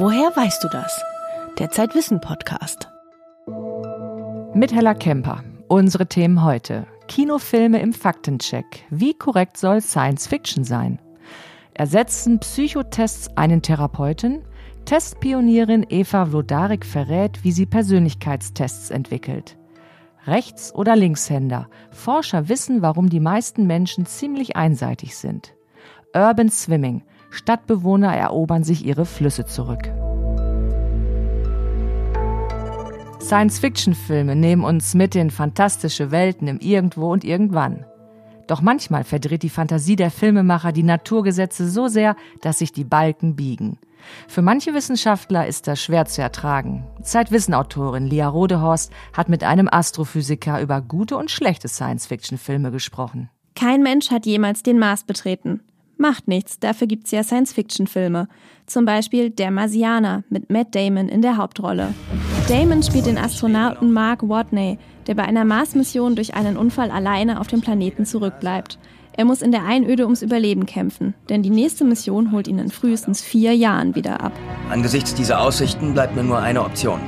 Woher weißt du das? Der Zeitwissen Podcast. Mit Hella Kemper. Unsere Themen heute. Kinofilme im Faktencheck. Wie korrekt soll Science Fiction sein? Ersetzen Psychotests einen Therapeuten? Testpionierin Eva Vlodarek verrät, wie sie Persönlichkeitstests entwickelt. Rechts- oder Linkshänder. Forscher wissen, warum die meisten Menschen ziemlich einseitig sind. Urban Swimming. Stadtbewohner erobern sich ihre Flüsse zurück. Science-Fiction-Filme nehmen uns mit in fantastische Welten im Irgendwo und Irgendwann. Doch manchmal verdreht die Fantasie der Filmemacher die Naturgesetze so sehr, dass sich die Balken biegen. Für manche Wissenschaftler ist das schwer zu ertragen. Zeitwissenautorin Lia Rodehorst hat mit einem Astrophysiker über gute und schlechte Science-Fiction-Filme gesprochen. Kein Mensch hat jemals den Mars betreten. Macht nichts, dafür gibt's ja Science-Fiction-Filme. Zum Beispiel Der Marsianer mit Matt Damon in der Hauptrolle. Damon spielt den Astronauten Mark Watney, der bei einer Mars-Mission durch einen Unfall alleine auf dem Planeten zurückbleibt. Er muss in der Einöde ums Überleben kämpfen, denn die nächste Mission holt ihn in frühestens vier Jahren wieder ab. Angesichts dieser Aussichten bleibt mir nur eine Option.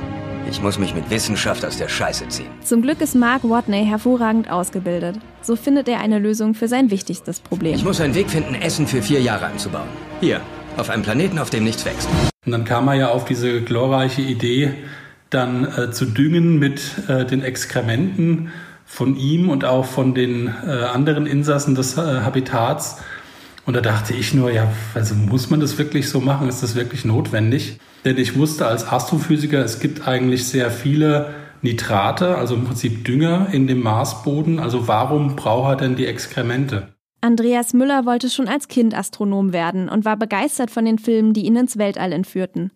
Ich muss mich mit Wissenschaft aus der Scheiße ziehen. Zum Glück ist Mark Watney hervorragend ausgebildet. So findet er eine Lösung für sein wichtigstes Problem. Ich muss einen Weg finden, Essen für vier Jahre anzubauen. Hier, auf einem Planeten, auf dem nichts wächst. Und dann kam er ja auf diese glorreiche Idee, dann äh, zu düngen mit äh, den Exkrementen von ihm und auch von den äh, anderen Insassen des äh, Habitats. Und da dachte ich nur, ja, also muss man das wirklich so machen? Ist das wirklich notwendig? Denn ich wusste als Astrophysiker, es gibt eigentlich sehr viele Nitrate, also im Prinzip Dünger in dem Marsboden. Also warum braucht er denn die Exkremente? Andreas Müller wollte schon als Kind Astronom werden und war begeistert von den Filmen, die ihn ins Weltall entführten.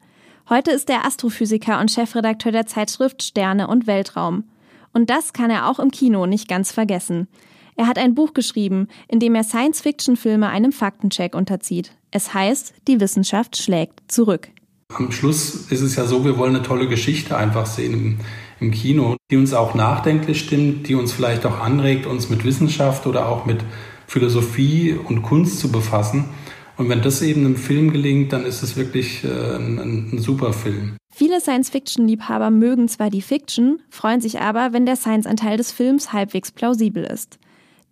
Heute ist er Astrophysiker und Chefredakteur der Zeitschrift Sterne und Weltraum. Und das kann er auch im Kino nicht ganz vergessen. Er hat ein Buch geschrieben, in dem er Science-Fiction-Filme einem Faktencheck unterzieht. Es heißt, die Wissenschaft schlägt zurück. Am Schluss ist es ja so, wir wollen eine tolle Geschichte einfach sehen im, im Kino, die uns auch nachdenklich stimmt, die uns vielleicht auch anregt, uns mit Wissenschaft oder auch mit Philosophie und Kunst zu befassen. Und wenn das eben im Film gelingt, dann ist es wirklich äh, ein, ein super Film. Viele Science-Fiction-Liebhaber mögen zwar die Fiction, freuen sich aber, wenn der Science-Anteil des Films halbwegs plausibel ist.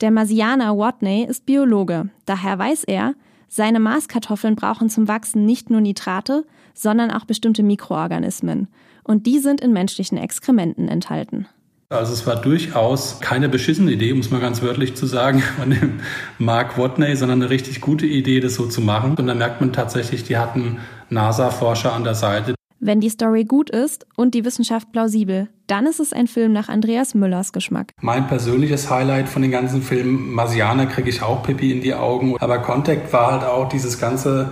Der Marsianer Watney ist Biologe, daher weiß er, seine Marskartoffeln brauchen zum Wachsen nicht nur Nitrate, sondern auch bestimmte Mikroorganismen. Und die sind in menschlichen Exkrementen enthalten. Also es war durchaus keine beschissene Idee, muss man ganz wörtlich zu sagen, von dem Mark Watney, sondern eine richtig gute Idee, das so zu machen. Und da merkt man tatsächlich, die hatten NASA-Forscher an der Seite. Wenn die Story gut ist und die Wissenschaft plausibel, dann ist es ein Film nach Andreas Müllers Geschmack. Mein persönliches Highlight von den ganzen Filmen, Marsianer kriege ich auch Pippi in die Augen. Aber Contact war halt auch dieses ganze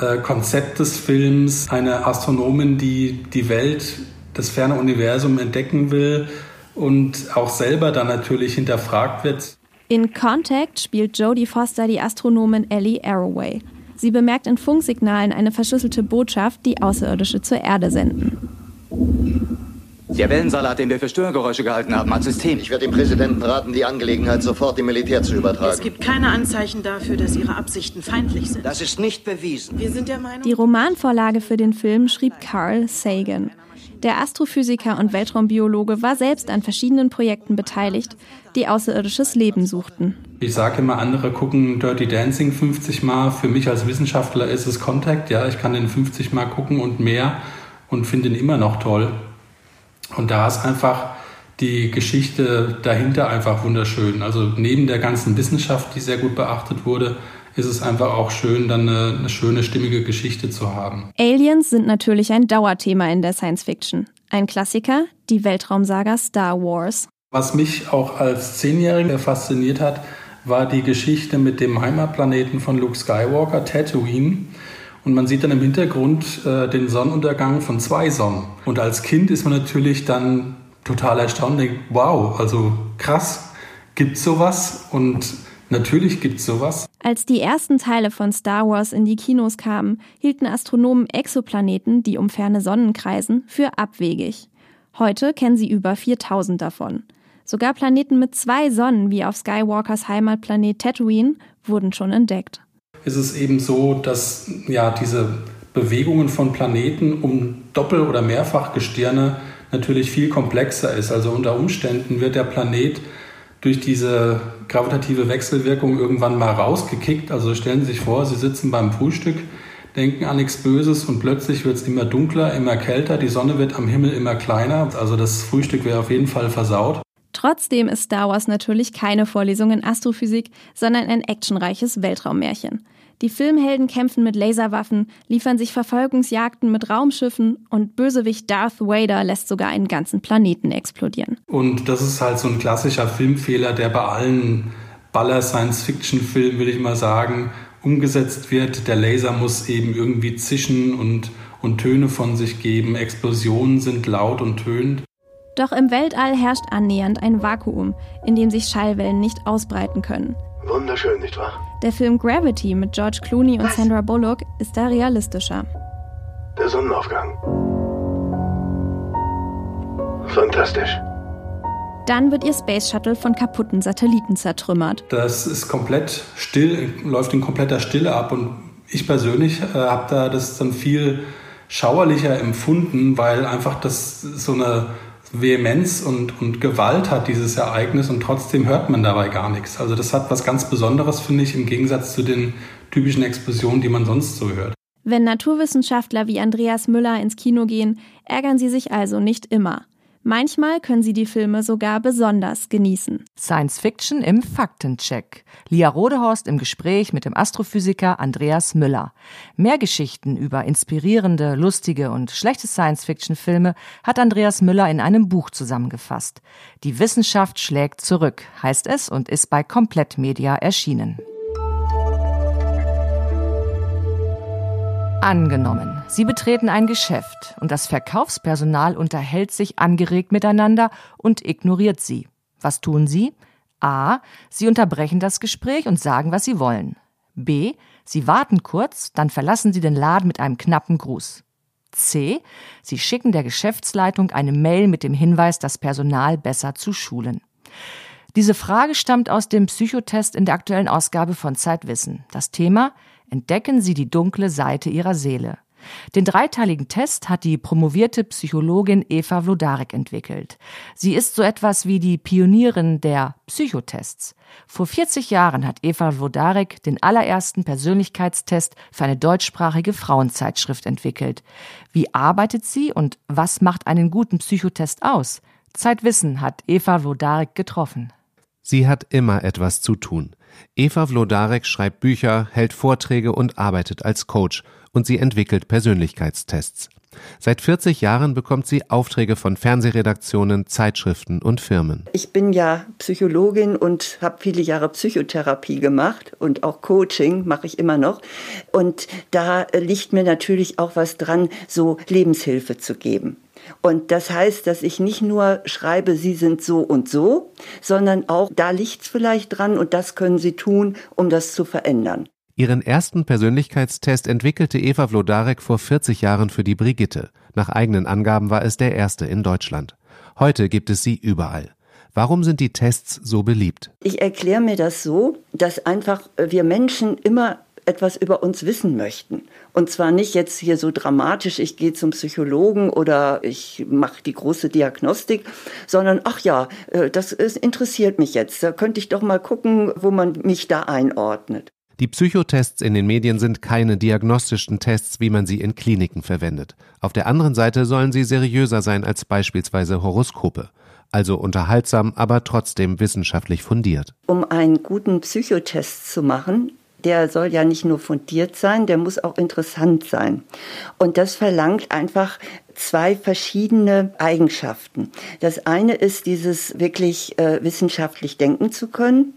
äh, Konzept des Films, eine Astronomin, die die Welt, das ferne Universum entdecken will und auch selber dann natürlich hinterfragt wird. In Contact spielt Jodie Foster die Astronomin Ellie Arroway. Sie bemerkt in Funksignalen eine verschlüsselte Botschaft, die Außerirdische zur Erde senden. Der Wellensalat, den wir für Störgeräusche gehalten haben, hat System. Ich werde dem Präsidenten raten, die Angelegenheit sofort dem Militär zu übertragen. Es gibt keine Anzeichen dafür, dass Ihre Absichten feindlich sind. Das ist nicht bewiesen. Wir sind der Meinung. Die Romanvorlage für den Film schrieb Carl Sagan. Der Astrophysiker und Weltraumbiologe war selbst an verschiedenen Projekten beteiligt, die außerirdisches Leben suchten. Ich sage immer, andere gucken Dirty Dancing 50 Mal. Für mich als Wissenschaftler ist es Contact. Ja, ich kann den 50 Mal gucken und mehr und finde ihn immer noch toll. Und da ist einfach die Geschichte dahinter einfach wunderschön. Also neben der ganzen Wissenschaft, die sehr gut beachtet wurde, ist es einfach auch schön, dann eine, eine schöne, stimmige Geschichte zu haben. Aliens sind natürlich ein Dauerthema in der Science Fiction. Ein Klassiker, die Weltraumsaga Star Wars. Was mich auch als Zehnjähriger fasziniert hat, war die Geschichte mit dem Heimatplaneten von Luke Skywalker, Tatooine. Und man sieht dann im Hintergrund äh, den Sonnenuntergang von zwei Sonnen. Und als Kind ist man natürlich dann total erstaunt, denkt, wow, also krass, gibt's sowas? Und natürlich gibt's sowas. Als die ersten Teile von Star Wars in die Kinos kamen, hielten Astronomen Exoplaneten, die um ferne Sonnen kreisen, für abwegig. Heute kennen sie über 4000 davon. Sogar Planeten mit zwei Sonnen, wie auf Skywalkers Heimatplanet Tatooine, wurden schon entdeckt. Ist es eben so, dass ja diese Bewegungen von Planeten um Doppel- oder Mehrfachgestirne natürlich viel komplexer ist. Also unter Umständen wird der Planet durch diese gravitative Wechselwirkung irgendwann mal rausgekickt. Also stellen Sie sich vor, Sie sitzen beim Frühstück, denken an nichts Böses und plötzlich wird es immer dunkler, immer kälter, die Sonne wird am Himmel immer kleiner. Also das Frühstück wäre auf jeden Fall versaut. Trotzdem ist Star Wars natürlich keine Vorlesung in Astrophysik, sondern ein actionreiches Weltraummärchen. Die Filmhelden kämpfen mit Laserwaffen, liefern sich Verfolgungsjagden mit Raumschiffen und Bösewicht Darth Vader lässt sogar einen ganzen Planeten explodieren. Und das ist halt so ein klassischer Filmfehler, der bei allen Baller-Science-Fiction-Filmen, würde ich mal sagen, umgesetzt wird. Der Laser muss eben irgendwie zischen und, und Töne von sich geben. Explosionen sind laut und tönend. Doch im Weltall herrscht annähernd ein Vakuum, in dem sich Schallwellen nicht ausbreiten können. Wunderschön, nicht wahr? Der Film Gravity mit George Clooney und Sandra Bullock ist da realistischer. Der Sonnenaufgang. Fantastisch. Dann wird ihr Space Shuttle von kaputten Satelliten zertrümmert. Das ist komplett still, läuft in kompletter Stille ab und ich persönlich äh, habe da das dann viel schauerlicher empfunden, weil einfach das so eine Vehemenz und, und Gewalt hat, dieses Ereignis, und trotzdem hört man dabei gar nichts. Also das hat was ganz Besonderes, finde ich, im Gegensatz zu den typischen Explosionen, die man sonst so hört. Wenn Naturwissenschaftler wie Andreas Müller ins Kino gehen, ärgern sie sich also nicht immer. Manchmal können Sie die Filme sogar besonders genießen. Science Fiction im Faktencheck. Lia Rodehorst im Gespräch mit dem Astrophysiker Andreas Müller. Mehr Geschichten über inspirierende, lustige und schlechte Science-Fiction-Filme hat Andreas Müller in einem Buch zusammengefasst. Die Wissenschaft schlägt zurück, heißt es und ist bei Komplett Media erschienen. Angenommen, Sie betreten ein Geschäft und das Verkaufspersonal unterhält sich angeregt miteinander und ignoriert Sie. Was tun Sie? A. Sie unterbrechen das Gespräch und sagen, was Sie wollen. B. Sie warten kurz, dann verlassen Sie den Laden mit einem knappen Gruß. C. Sie schicken der Geschäftsleitung eine Mail mit dem Hinweis, das Personal besser zu schulen. Diese Frage stammt aus dem Psychotest in der aktuellen Ausgabe von Zeitwissen. Das Thema entdecken Sie die dunkle Seite Ihrer Seele. Den dreiteiligen Test hat die promovierte Psychologin Eva Vlodarek entwickelt. Sie ist so etwas wie die Pionierin der Psychotests. Vor 40 Jahren hat Eva Vlodarek den allerersten Persönlichkeitstest für eine deutschsprachige Frauenzeitschrift entwickelt. Wie arbeitet sie und was macht einen guten Psychotest aus? Zeitwissen hat Eva Vlodarek getroffen. Sie hat immer etwas zu tun. Eva Vlodarek schreibt Bücher, hält Vorträge und arbeitet als Coach und sie entwickelt Persönlichkeitstests. Seit 40 Jahren bekommt sie Aufträge von Fernsehredaktionen, Zeitschriften und Firmen. Ich bin ja Psychologin und habe viele Jahre Psychotherapie gemacht und auch Coaching mache ich immer noch. Und da liegt mir natürlich auch was dran, so Lebenshilfe zu geben. Und das heißt, dass ich nicht nur schreibe, Sie sind so und so, sondern auch, da liegt's vielleicht dran und das können Sie tun, um das zu verändern. Ihren ersten Persönlichkeitstest entwickelte Eva Vlodarek vor 40 Jahren für die Brigitte. Nach eigenen Angaben war es der erste in Deutschland. Heute gibt es sie überall. Warum sind die Tests so beliebt? Ich erkläre mir das so, dass einfach wir Menschen immer etwas über uns wissen möchten. Und zwar nicht jetzt hier so dramatisch, ich gehe zum Psychologen oder ich mache die große Diagnostik, sondern ach ja, äh, das interessiert mich jetzt. Da könnte ich doch mal gucken, wo man mich da einordnet. Die Psychotests in den Medien sind keine diagnostischen Tests, wie man sie in Kliniken verwendet. Auf der anderen Seite sollen sie seriöser sein als beispielsweise Horoskope. Also unterhaltsam, aber trotzdem wissenschaftlich fundiert. Um einen guten Psychotest zu machen, der soll ja nicht nur fundiert sein, der muss auch interessant sein. Und das verlangt einfach zwei verschiedene Eigenschaften. Das eine ist dieses wirklich äh, wissenschaftlich denken zu können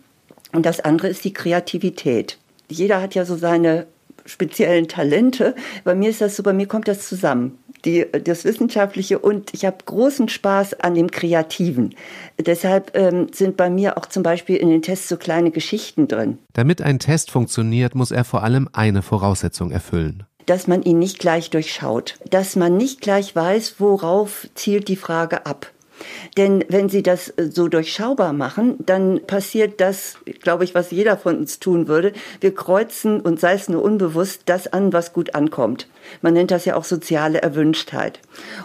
und das andere ist die Kreativität. Jeder hat ja so seine speziellen Talente. Bei mir ist das so, bei mir kommt das zusammen die, das Wissenschaftliche und ich habe großen Spaß an dem Kreativen. Deshalb ähm, sind bei mir auch zum Beispiel in den Tests so kleine Geschichten drin. Damit ein Test funktioniert, muss er vor allem eine Voraussetzung erfüllen dass man ihn nicht gleich durchschaut, dass man nicht gleich weiß, worauf zielt die Frage ab. Denn wenn Sie das äh, so durchschaubar machen, dann passiert das, glaube ich, was jeder von uns tun würde. Wir kreuzen und sei es nur unbewusst das an, was gut ankommt. Man nennt das ja auch soziale Erwünschtheit.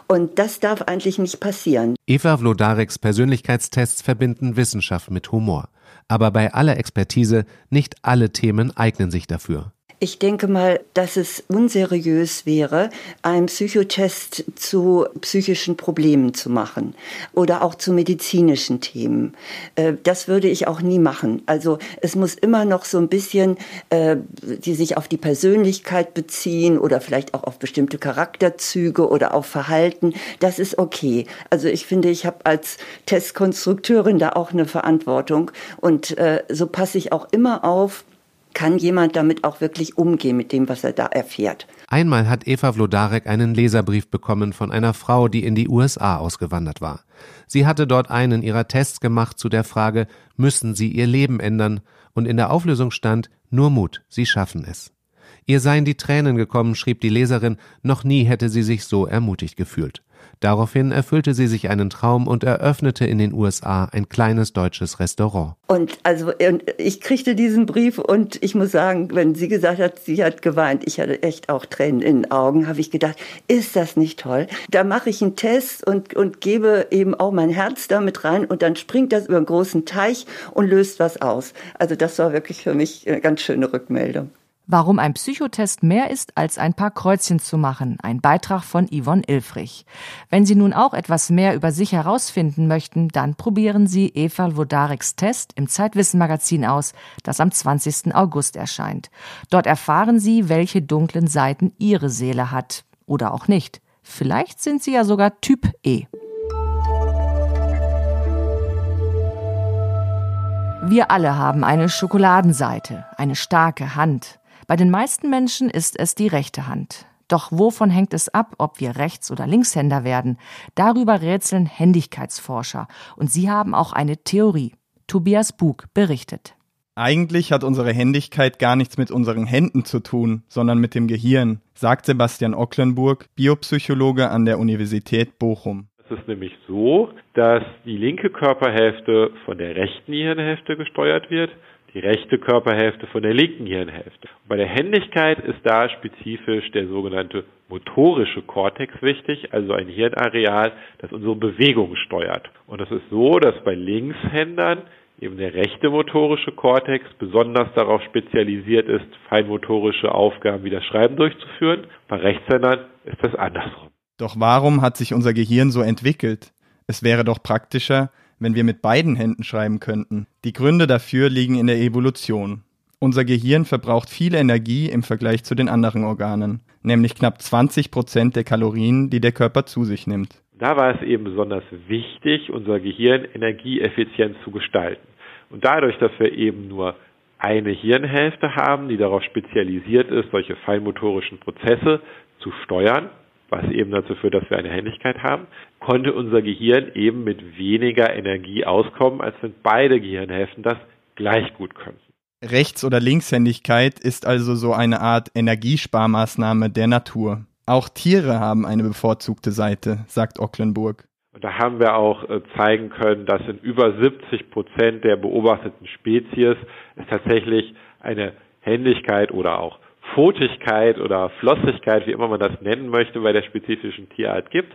Und das darf eigentlich nicht passieren. Eva Vlodareks Persönlichkeitstests verbinden Wissenschaft mit Humor. Aber bei aller Expertise, nicht alle Themen eignen sich dafür. Ich denke mal, dass es unseriös wäre, einen Psychotest zu psychischen Problemen zu machen oder auch zu medizinischen Themen. Äh, das würde ich auch nie machen. Also es muss immer noch so ein bisschen, äh, die sich auf die Persönlichkeit beziehen oder vielleicht auch auf bestimmte Charakterzüge oder auf Verhalten. Das ist okay. Also ich finde, ich habe als Testkonstrukteurin da auch eine Verantwortung und äh, so passe ich auch immer auf, kann jemand damit auch wirklich umgehen mit dem, was er da erfährt. Einmal hat Eva Vlodarek einen Leserbrief bekommen von einer Frau, die in die USA ausgewandert war. Sie hatte dort einen ihrer Tests gemacht zu der Frage, müssen sie ihr Leben ändern? Und in der Auflösung stand, nur Mut, sie schaffen es. Ihr seien die Tränen gekommen, schrieb die Leserin, noch nie hätte sie sich so ermutigt gefühlt. Daraufhin erfüllte sie sich einen Traum und eröffnete in den USA ein kleines deutsches Restaurant. Und also ich kriegte diesen Brief und ich muss sagen, wenn sie gesagt hat, sie hat geweint, ich hatte echt auch Tränen in den Augen, habe ich gedacht, ist das nicht toll? Da mache ich einen Test und, und gebe eben auch mein Herz damit rein und dann springt das über einen großen Teich und löst was aus. Also das war wirklich für mich eine ganz schöne Rückmeldung. Warum ein Psychotest mehr ist, als ein paar Kreuzchen zu machen. Ein Beitrag von Yvonne Ilfrich. Wenn Sie nun auch etwas mehr über sich herausfinden möchten, dann probieren Sie Eva Wodareks Test im Zeitwissen Magazin aus, das am 20. August erscheint. Dort erfahren Sie, welche dunklen Seiten Ihre Seele hat. Oder auch nicht. Vielleicht sind Sie ja sogar Typ E. Wir alle haben eine Schokoladenseite, eine starke Hand. Bei den meisten Menschen ist es die rechte Hand. Doch wovon hängt es ab, ob wir Rechts- oder Linkshänder werden? Darüber rätseln Händigkeitsforscher. Und sie haben auch eine Theorie. Tobias Bug berichtet. Eigentlich hat unsere Händigkeit gar nichts mit unseren Händen zu tun, sondern mit dem Gehirn, sagt Sebastian Ocklenburg, Biopsychologe an der Universität Bochum. Es ist nämlich so, dass die linke Körperhälfte von der rechten Hirnhälfte gesteuert wird die rechte Körperhälfte von der linken Hirnhälfte. Bei der Händigkeit ist da spezifisch der sogenannte motorische Kortex wichtig, also ein Hirnareal, das unsere Bewegung steuert. Und es ist so, dass bei Linkshändern eben der rechte motorische Kortex besonders darauf spezialisiert ist, feinmotorische Aufgaben wie das Schreiben durchzuführen. Bei Rechtshändern ist das andersrum. Doch warum hat sich unser Gehirn so entwickelt? Es wäre doch praktischer, wenn wir mit beiden Händen schreiben könnten. Die Gründe dafür liegen in der Evolution. Unser Gehirn verbraucht viel Energie im Vergleich zu den anderen Organen, nämlich knapp 20 Prozent der Kalorien, die der Körper zu sich nimmt. Da war es eben besonders wichtig, unser Gehirn energieeffizient zu gestalten. Und dadurch, dass wir eben nur eine Hirnhälfte haben, die darauf spezialisiert ist, solche feinmotorischen Prozesse zu steuern, was eben dazu führt, dass wir eine Händigkeit haben, konnte unser Gehirn eben mit weniger Energie auskommen, als wenn beide Gehirnhälften das gleich gut könnten. Rechts- oder Linkshändigkeit ist also so eine Art Energiesparmaßnahme der Natur. Auch Tiere haben eine bevorzugte Seite, sagt Ocklenburg. Und da haben wir auch äh, zeigen können, dass in über 70 Prozent der beobachteten Spezies es tatsächlich eine Händigkeit oder auch Fotigkeit oder Flossigkeit, wie immer man das nennen möchte, bei der spezifischen Tierart gibt.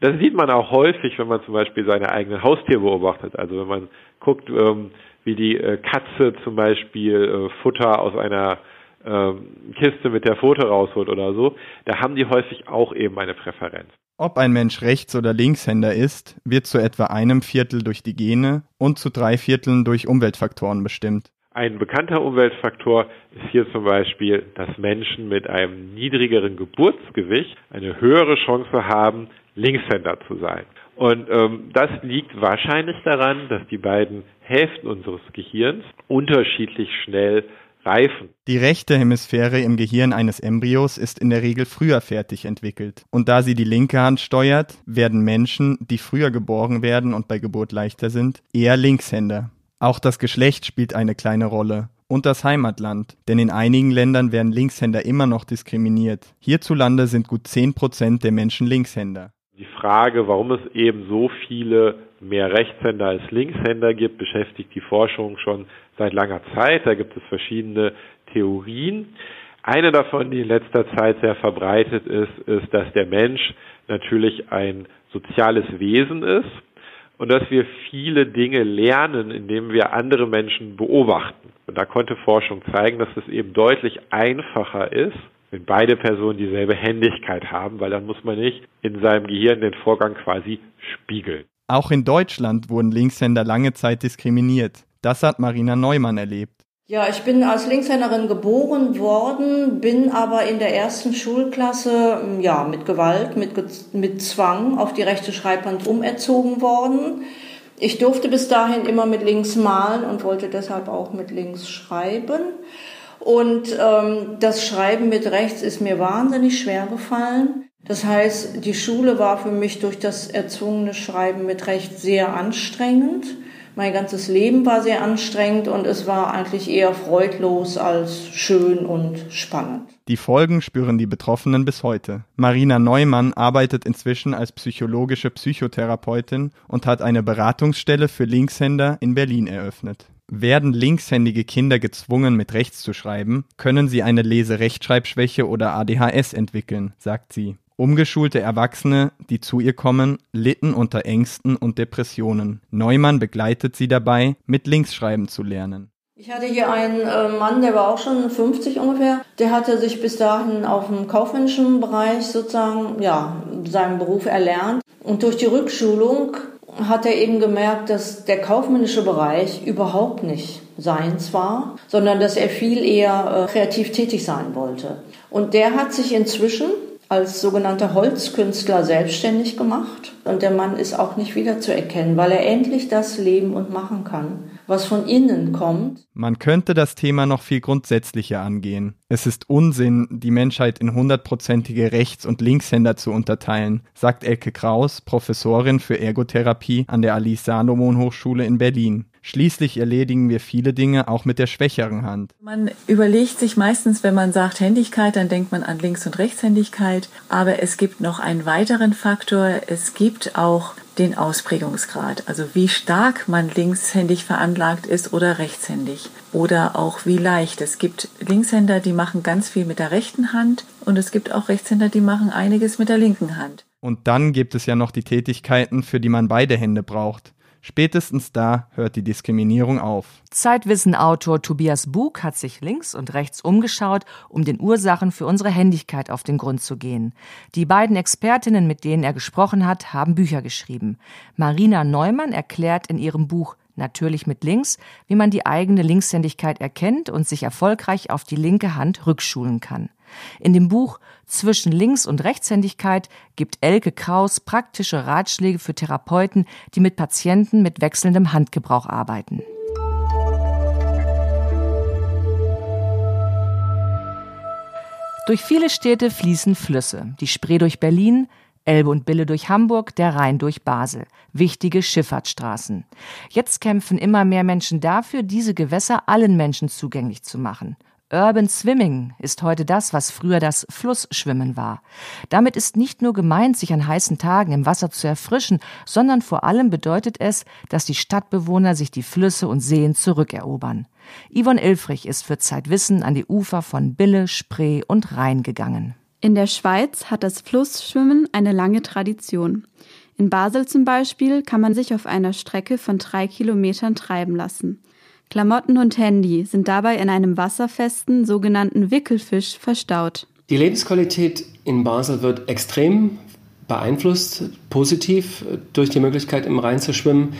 Das sieht man auch häufig, wenn man zum Beispiel seine eigenen Haustiere beobachtet. Also wenn man guckt, ähm, wie die äh, Katze zum Beispiel äh, Futter aus einer ähm, Kiste mit der Pfote rausholt oder so, da haben die häufig auch eben eine Präferenz. Ob ein Mensch Rechts- oder Linkshänder ist, wird zu etwa einem Viertel durch die Gene und zu drei Vierteln durch Umweltfaktoren bestimmt. Ein bekannter Umweltfaktor ist hier zum Beispiel, dass Menschen mit einem niedrigeren Geburtsgewicht eine höhere Chance haben, Linkshänder zu sein. Und ähm, das liegt wahrscheinlich daran, dass die beiden Hälften unseres Gehirns unterschiedlich schnell reifen. Die rechte Hemisphäre im Gehirn eines Embryos ist in der Regel früher fertig entwickelt. Und da sie die linke Hand steuert, werden Menschen, die früher geboren werden und bei Geburt leichter sind, eher Linkshänder. Auch das Geschlecht spielt eine kleine Rolle und das Heimatland, denn in einigen Ländern werden Linkshänder immer noch diskriminiert. Hierzulande sind gut 10 Prozent der Menschen Linkshänder. Die Frage, warum es eben so viele mehr Rechtshänder als Linkshänder gibt, beschäftigt die Forschung schon seit langer Zeit. Da gibt es verschiedene Theorien. Eine davon, die in letzter Zeit sehr verbreitet ist, ist, dass der Mensch natürlich ein soziales Wesen ist und dass wir viele Dinge lernen, indem wir andere Menschen beobachten. Und da konnte Forschung zeigen, dass es eben deutlich einfacher ist, wenn beide Personen dieselbe Händigkeit haben, weil dann muss man nicht in seinem Gehirn den Vorgang quasi spiegeln. Auch in Deutschland wurden Linkshänder lange Zeit diskriminiert. Das hat Marina Neumann erlebt. Ja, ich bin als Linkshänderin geboren worden, bin aber in der ersten Schulklasse ja, mit Gewalt, mit, mit Zwang auf die rechte Schreibhand umerzogen worden. Ich durfte bis dahin immer mit links malen und wollte deshalb auch mit links schreiben. Und ähm, das Schreiben mit rechts ist mir wahnsinnig schwer gefallen. Das heißt, die Schule war für mich durch das erzwungene Schreiben mit rechts sehr anstrengend. Mein ganzes Leben war sehr anstrengend und es war eigentlich eher freudlos als schön und spannend. Die Folgen spüren die Betroffenen bis heute. Marina Neumann arbeitet inzwischen als psychologische Psychotherapeutin und hat eine Beratungsstelle für Linkshänder in Berlin eröffnet. Werden linkshändige Kinder gezwungen, mit rechts zu schreiben, können sie eine Leserechtschreibschwäche oder ADHS entwickeln, sagt sie. Umgeschulte Erwachsene, die zu ihr kommen, litten unter Ängsten und Depressionen. Neumann begleitet sie dabei, mit Linksschreiben zu lernen. Ich hatte hier einen äh, Mann, der war auch schon 50 ungefähr. Der hatte sich bis dahin auf dem kaufmännischen Bereich sozusagen, ja, seinen Beruf erlernt. Und durch die Rückschulung hat er eben gemerkt, dass der kaufmännische Bereich überhaupt nicht seins war, sondern dass er viel eher äh, kreativ tätig sein wollte. Und der hat sich inzwischen als sogenannter Holzkünstler selbstständig gemacht. Und der Mann ist auch nicht wiederzuerkennen, weil er endlich das leben und machen kann, was von innen kommt. Man könnte das Thema noch viel grundsätzlicher angehen. Es ist Unsinn, die Menschheit in hundertprozentige Rechts- und Linkshänder zu unterteilen, sagt Elke Kraus, Professorin für Ergotherapie an der Alice Salomon Hochschule in Berlin. Schließlich erledigen wir viele Dinge auch mit der schwächeren Hand. Man überlegt sich meistens, wenn man sagt Händigkeit, dann denkt man an Links- und Rechtshändigkeit. Aber es gibt noch einen weiteren Faktor. Es gibt auch den Ausprägungsgrad, also wie stark man linkshändig veranlagt ist oder rechtshändig oder auch wie leicht. Es gibt Linkshänder, die machen ganz viel mit der rechten Hand und es gibt auch Rechtshänder, die machen einiges mit der linken Hand. Und dann gibt es ja noch die Tätigkeiten, für die man beide Hände braucht. Spätestens da hört die Diskriminierung auf. Zeitwissen-Autor Tobias Bug hat sich links und rechts umgeschaut, um den Ursachen für unsere Händigkeit auf den Grund zu gehen. Die beiden Expertinnen, mit denen er gesprochen hat, haben Bücher geschrieben. Marina Neumann erklärt in ihrem Buch natürlich mit links, wie man die eigene Linkshändigkeit erkennt und sich erfolgreich auf die linke Hand rückschulen kann. In dem Buch Zwischen Links- und Rechtshändigkeit gibt Elke Kraus praktische Ratschläge für Therapeuten, die mit Patienten mit wechselndem Handgebrauch arbeiten. Durch viele Städte fließen Flüsse. Die Spree durch Berlin, Elbe und Bille durch Hamburg, der Rhein durch Basel. Wichtige Schifffahrtsstraßen. Jetzt kämpfen immer mehr Menschen dafür, diese Gewässer allen Menschen zugänglich zu machen. Urban Swimming ist heute das, was früher das Flussschwimmen war. Damit ist nicht nur gemeint, sich an heißen Tagen im Wasser zu erfrischen, sondern vor allem bedeutet es, dass die Stadtbewohner sich die Flüsse und Seen zurückerobern. Yvonne Ilfrich ist für Zeitwissen an die Ufer von Bille, Spree und Rhein gegangen. In der Schweiz hat das Flussschwimmen eine lange Tradition. In Basel zum Beispiel kann man sich auf einer Strecke von drei Kilometern treiben lassen. Klamotten und Handy sind dabei in einem wasserfesten sogenannten Wickelfisch verstaut. Die Lebensqualität in Basel wird extrem beeinflusst, positiv durch die Möglichkeit im Rhein zu schwimmen.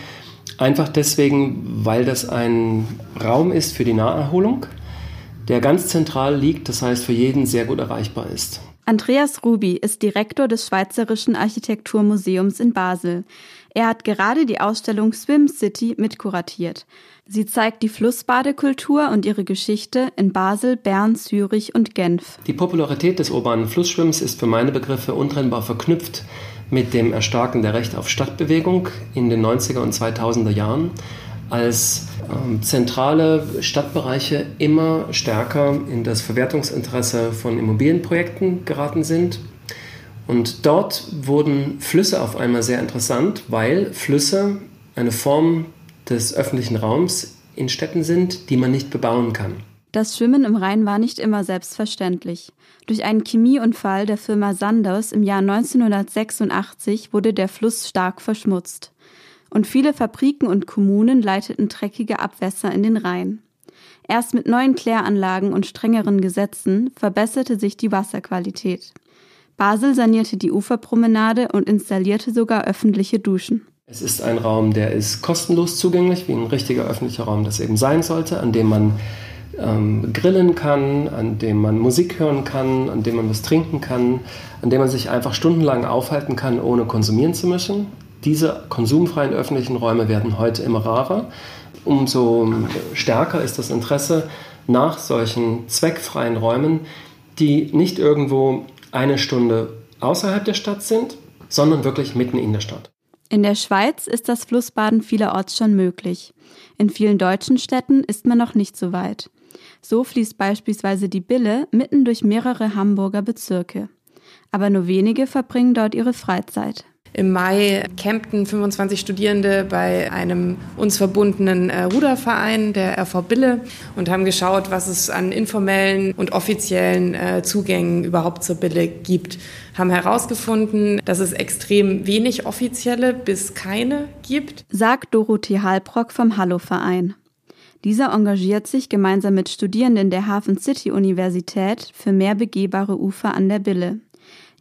Einfach deswegen, weil das ein Raum ist für die Naherholung, der ganz zentral liegt, das heißt für jeden sehr gut erreichbar ist. Andreas Ruby ist Direktor des Schweizerischen Architekturmuseums in Basel. Er hat gerade die Ausstellung Swim City mitkuratiert. Sie zeigt die Flussbadekultur und ihre Geschichte in Basel, Bern, Zürich und Genf. Die Popularität des urbanen Flussschwimmens ist für meine Begriffe untrennbar verknüpft mit dem Erstarken der Recht auf Stadtbewegung in den 90er und 2000er Jahren als ähm, zentrale Stadtbereiche immer stärker in das Verwertungsinteresse von Immobilienprojekten geraten sind Und dort wurden Flüsse auf einmal sehr interessant, weil Flüsse eine Form des öffentlichen Raums in Städten sind, die man nicht bebauen kann. Das Schwimmen im Rhein war nicht immer selbstverständlich. Durch einen Chemieunfall der Firma Sanders im Jahr 1986 wurde der Fluss stark verschmutzt. Und viele Fabriken und Kommunen leiteten dreckige Abwässer in den Rhein. Erst mit neuen Kläranlagen und strengeren Gesetzen verbesserte sich die Wasserqualität. Basel sanierte die Uferpromenade und installierte sogar öffentliche Duschen. Es ist ein Raum, der ist kostenlos zugänglich, wie ein richtiger öffentlicher Raum das eben sein sollte, an dem man ähm, grillen kann, an dem man Musik hören kann, an dem man was trinken kann, an dem man sich einfach stundenlang aufhalten kann, ohne konsumieren zu müssen. Diese konsumfreien öffentlichen Räume werden heute immer rarer. Umso stärker ist das Interesse nach solchen zweckfreien Räumen, die nicht irgendwo eine Stunde außerhalb der Stadt sind, sondern wirklich mitten in der Stadt. In der Schweiz ist das Flussbaden vielerorts schon möglich. In vielen deutschen Städten ist man noch nicht so weit. So fließt beispielsweise die Bille mitten durch mehrere Hamburger Bezirke. Aber nur wenige verbringen dort ihre Freizeit. Im Mai campten 25 Studierende bei einem uns verbundenen äh, Ruderverein, der RV Bille, und haben geschaut, was es an informellen und offiziellen äh, Zugängen überhaupt zur Bille gibt. Haben herausgefunden, dass es extrem wenig offizielle bis keine gibt. Sagt Dorothee Halbrock vom Hallo-Verein. Dieser engagiert sich gemeinsam mit Studierenden der Hafen City Universität für mehr begehbare Ufer an der Bille.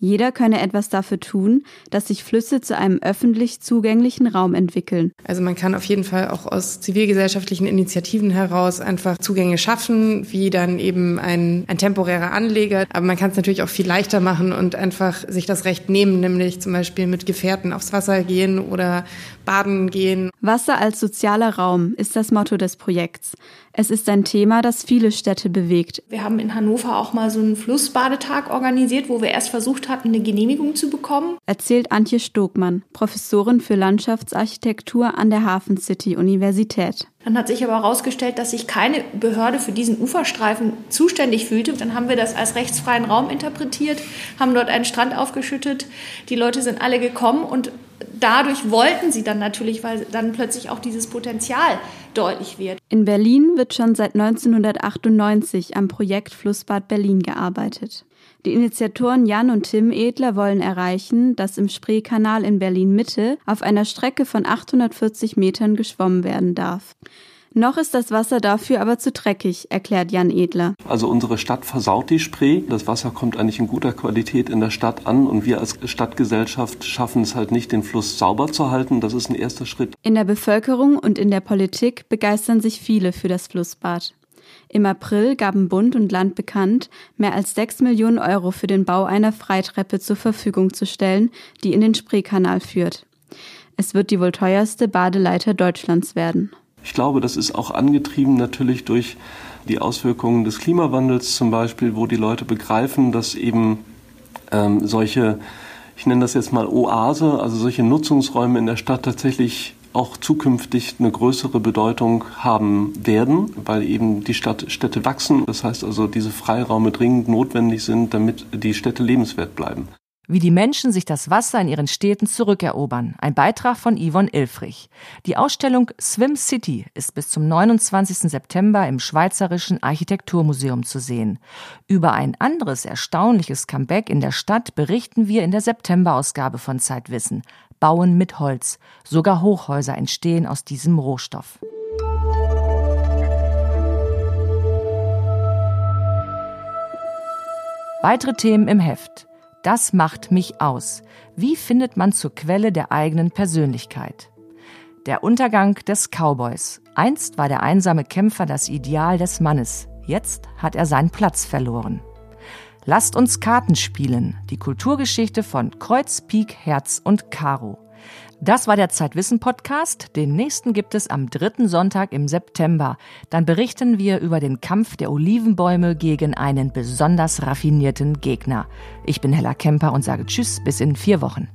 Jeder könne etwas dafür tun, dass sich Flüsse zu einem öffentlich zugänglichen Raum entwickeln. Also man kann auf jeden Fall auch aus zivilgesellschaftlichen Initiativen heraus einfach Zugänge schaffen, wie dann eben ein, ein temporärer Anleger. Aber man kann es natürlich auch viel leichter machen und einfach sich das Recht nehmen, nämlich zum Beispiel mit Gefährten aufs Wasser gehen oder baden gehen. Wasser als sozialer Raum ist das Motto des Projekts. Es ist ein Thema, das viele Städte bewegt. Wir haben in Hannover auch mal so einen Flussbadetag organisiert, wo wir erst versucht hatten, eine Genehmigung zu bekommen. Erzählt Antje Stogmann, Professorin für Landschaftsarchitektur an der Hafen City Universität. Dann hat sich aber herausgestellt, dass sich keine Behörde für diesen Uferstreifen zuständig fühlte. Dann haben wir das als rechtsfreien Raum interpretiert, haben dort einen Strand aufgeschüttet. Die Leute sind alle gekommen und dadurch wollten sie dann natürlich, weil dann plötzlich auch dieses Potenzial deutlich wird. In Berlin wird schon seit 1998 am Projekt Flussbad Berlin gearbeitet. Die Initiatoren Jan und Tim Edler wollen erreichen, dass im Spreekanal in Berlin Mitte auf einer Strecke von 840 Metern geschwommen werden darf. Noch ist das Wasser dafür aber zu dreckig, erklärt Jan Edler. Also unsere Stadt versaut die Spree. Das Wasser kommt eigentlich in guter Qualität in der Stadt an und wir als Stadtgesellschaft schaffen es halt nicht, den Fluss sauber zu halten. Das ist ein erster Schritt. In der Bevölkerung und in der Politik begeistern sich viele für das Flussbad. Im April gaben Bund und Land bekannt, mehr als 6 Millionen Euro für den Bau einer Freitreppe zur Verfügung zu stellen, die in den Spreekanal führt. Es wird die wohl teuerste Badeleiter Deutschlands werden. Ich glaube, das ist auch angetrieben natürlich durch die Auswirkungen des Klimawandels zum Beispiel, wo die Leute begreifen, dass eben ähm, solche, ich nenne das jetzt mal Oase, also solche Nutzungsräume in der Stadt tatsächlich auch zukünftig eine größere Bedeutung haben werden, weil eben die Stadt, Städte wachsen. Das heißt also, diese Freiraume dringend notwendig sind, damit die Städte lebenswert bleiben wie die Menschen sich das Wasser in ihren Städten zurückerobern. Ein Beitrag von Yvonne Ilfrich. Die Ausstellung Swim City ist bis zum 29. September im Schweizerischen Architekturmuseum zu sehen. Über ein anderes erstaunliches Comeback in der Stadt berichten wir in der September-Ausgabe von Zeitwissen. Bauen mit Holz. Sogar Hochhäuser entstehen aus diesem Rohstoff. Weitere Themen im Heft. Das macht mich aus. Wie findet man zur Quelle der eigenen Persönlichkeit? Der Untergang des Cowboys. Einst war der einsame Kämpfer das Ideal des Mannes. Jetzt hat er seinen Platz verloren. Lasst uns Karten spielen. Die Kulturgeschichte von Kreuz, Pik, Herz und Karo. Das war der Zeitwissen Podcast. Den nächsten gibt es am dritten Sonntag im September. Dann berichten wir über den Kampf der Olivenbäume gegen einen besonders raffinierten Gegner. Ich bin Hella Kemper und sage Tschüss bis in vier Wochen.